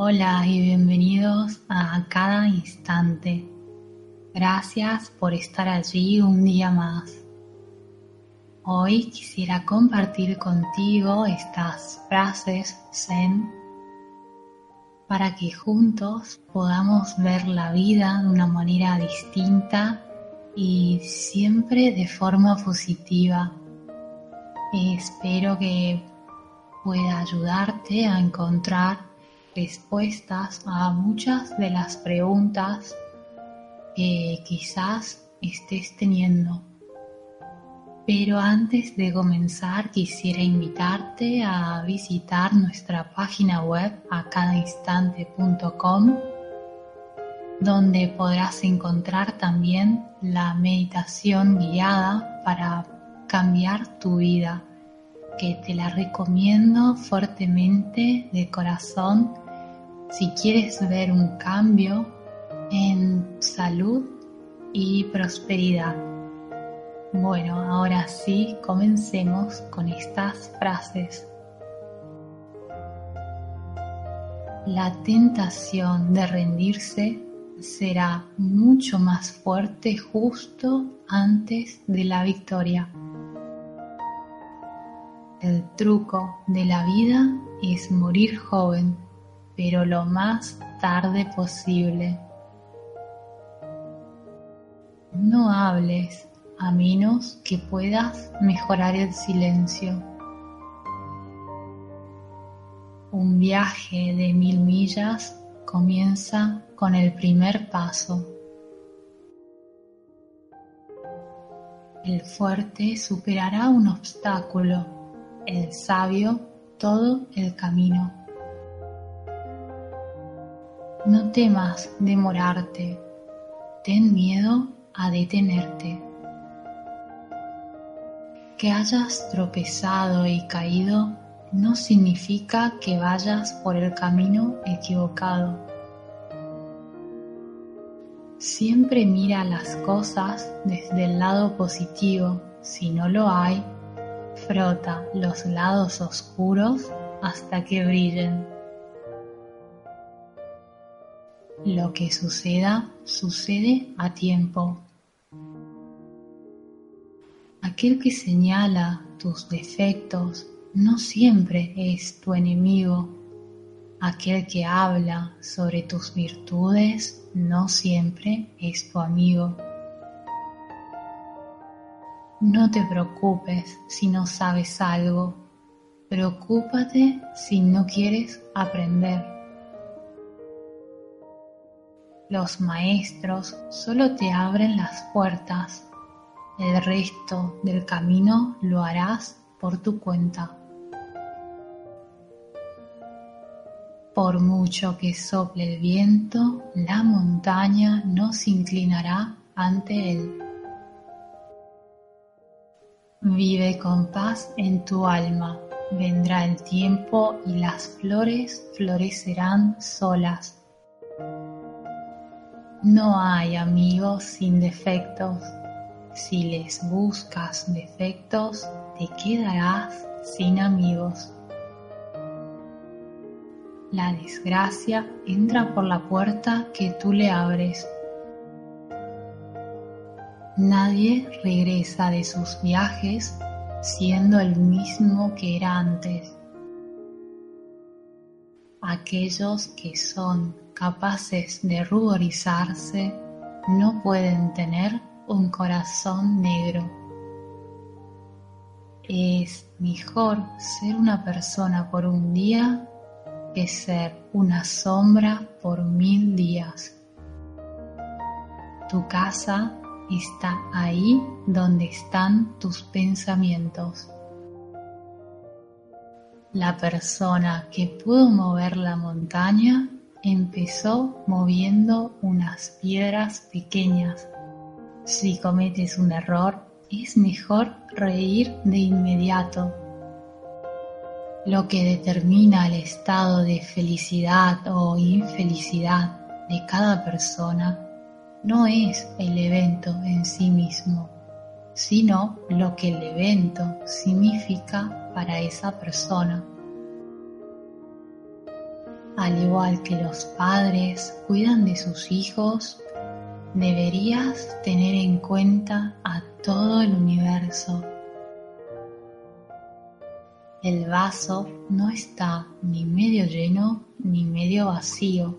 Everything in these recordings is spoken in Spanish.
Hola y bienvenidos a cada instante. Gracias por estar allí un día más. Hoy quisiera compartir contigo estas frases Zen para que juntos podamos ver la vida de una manera distinta y siempre de forma positiva. Espero que pueda ayudarte a encontrar respuestas a muchas de las preguntas que quizás estés teniendo. Pero antes de comenzar quisiera invitarte a visitar nuestra página web acadainstante.com donde podrás encontrar también la meditación guiada para cambiar tu vida, que te la recomiendo fuertemente de corazón si quieres ver un cambio en salud y prosperidad. Bueno, ahora sí, comencemos con estas frases. La tentación de rendirse será mucho más fuerte justo antes de la victoria. El truco de la vida es morir joven, pero lo más tarde posible. No hables a menos que puedas mejorar el silencio. Un viaje de mil millas comienza con el primer paso. El fuerte superará un obstáculo, el sabio todo el camino. No temas demorarte, ten miedo a detenerte. Que hayas tropezado y caído no significa que vayas por el camino equivocado. Siempre mira las cosas desde el lado positivo. Si no lo hay, frota los lados oscuros hasta que brillen. Lo que suceda, sucede a tiempo. Aquel que señala tus defectos no siempre es tu enemigo. Aquel que habla sobre tus virtudes no siempre es tu amigo. No te preocupes si no sabes algo. Preocúpate si no quieres aprender. Los maestros solo te abren las puertas. El resto del camino lo harás por tu cuenta. Por mucho que sople el viento, la montaña no se inclinará ante él. Vive con paz en tu alma, vendrá el tiempo y las flores florecerán solas. No hay amigos sin defectos. Si les buscas defectos, te quedarás sin amigos. La desgracia entra por la puerta que tú le abres. Nadie regresa de sus viajes siendo el mismo que era antes. Aquellos que son capaces de ruborizarse no pueden tener un corazón negro. Es mejor ser una persona por un día que ser una sombra por mil días. Tu casa está ahí donde están tus pensamientos. La persona que pudo mover la montaña empezó moviendo unas piedras pequeñas. Si cometes un error, es mejor reír de inmediato lo que determina el estado de felicidad o infelicidad de cada persona no es el evento en sí mismo, sino lo que el evento significa para esa persona. Al igual que los padres cuidan de sus hijos, deberías tener en cuenta a todo el universo. El vaso no está ni medio lleno ni medio vacío.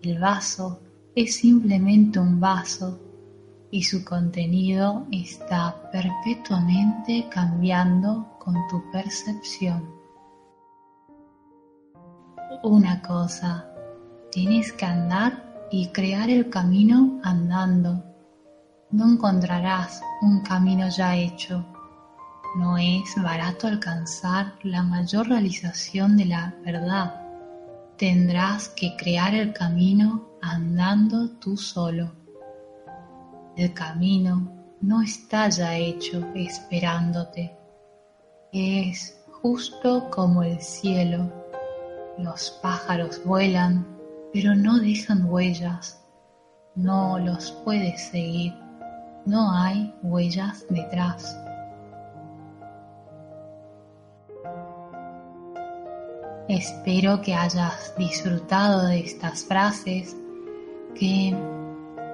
El vaso es simplemente un vaso y su contenido está perpetuamente cambiando con tu percepción. Una cosa, tienes que andar y crear el camino andando. No encontrarás un camino ya hecho. No es barato alcanzar la mayor realización de la verdad. Tendrás que crear el camino andando tú solo. El camino no está ya hecho esperándote. Es justo como el cielo. Los pájaros vuelan, pero no dejan huellas. No los puedes seguir. No hay huellas detrás. Espero que hayas disfrutado de estas frases que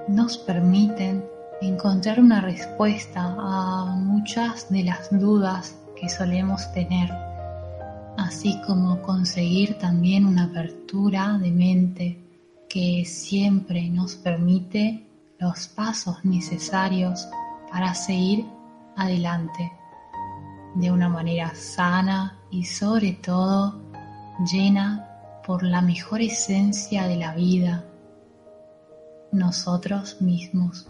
nos permiten encontrar una respuesta a muchas de las dudas que solemos tener, así como conseguir también una apertura de mente que siempre nos permite los pasos necesarios para seguir adelante de una manera sana y sobre todo llena por la mejor esencia de la vida, nosotros mismos.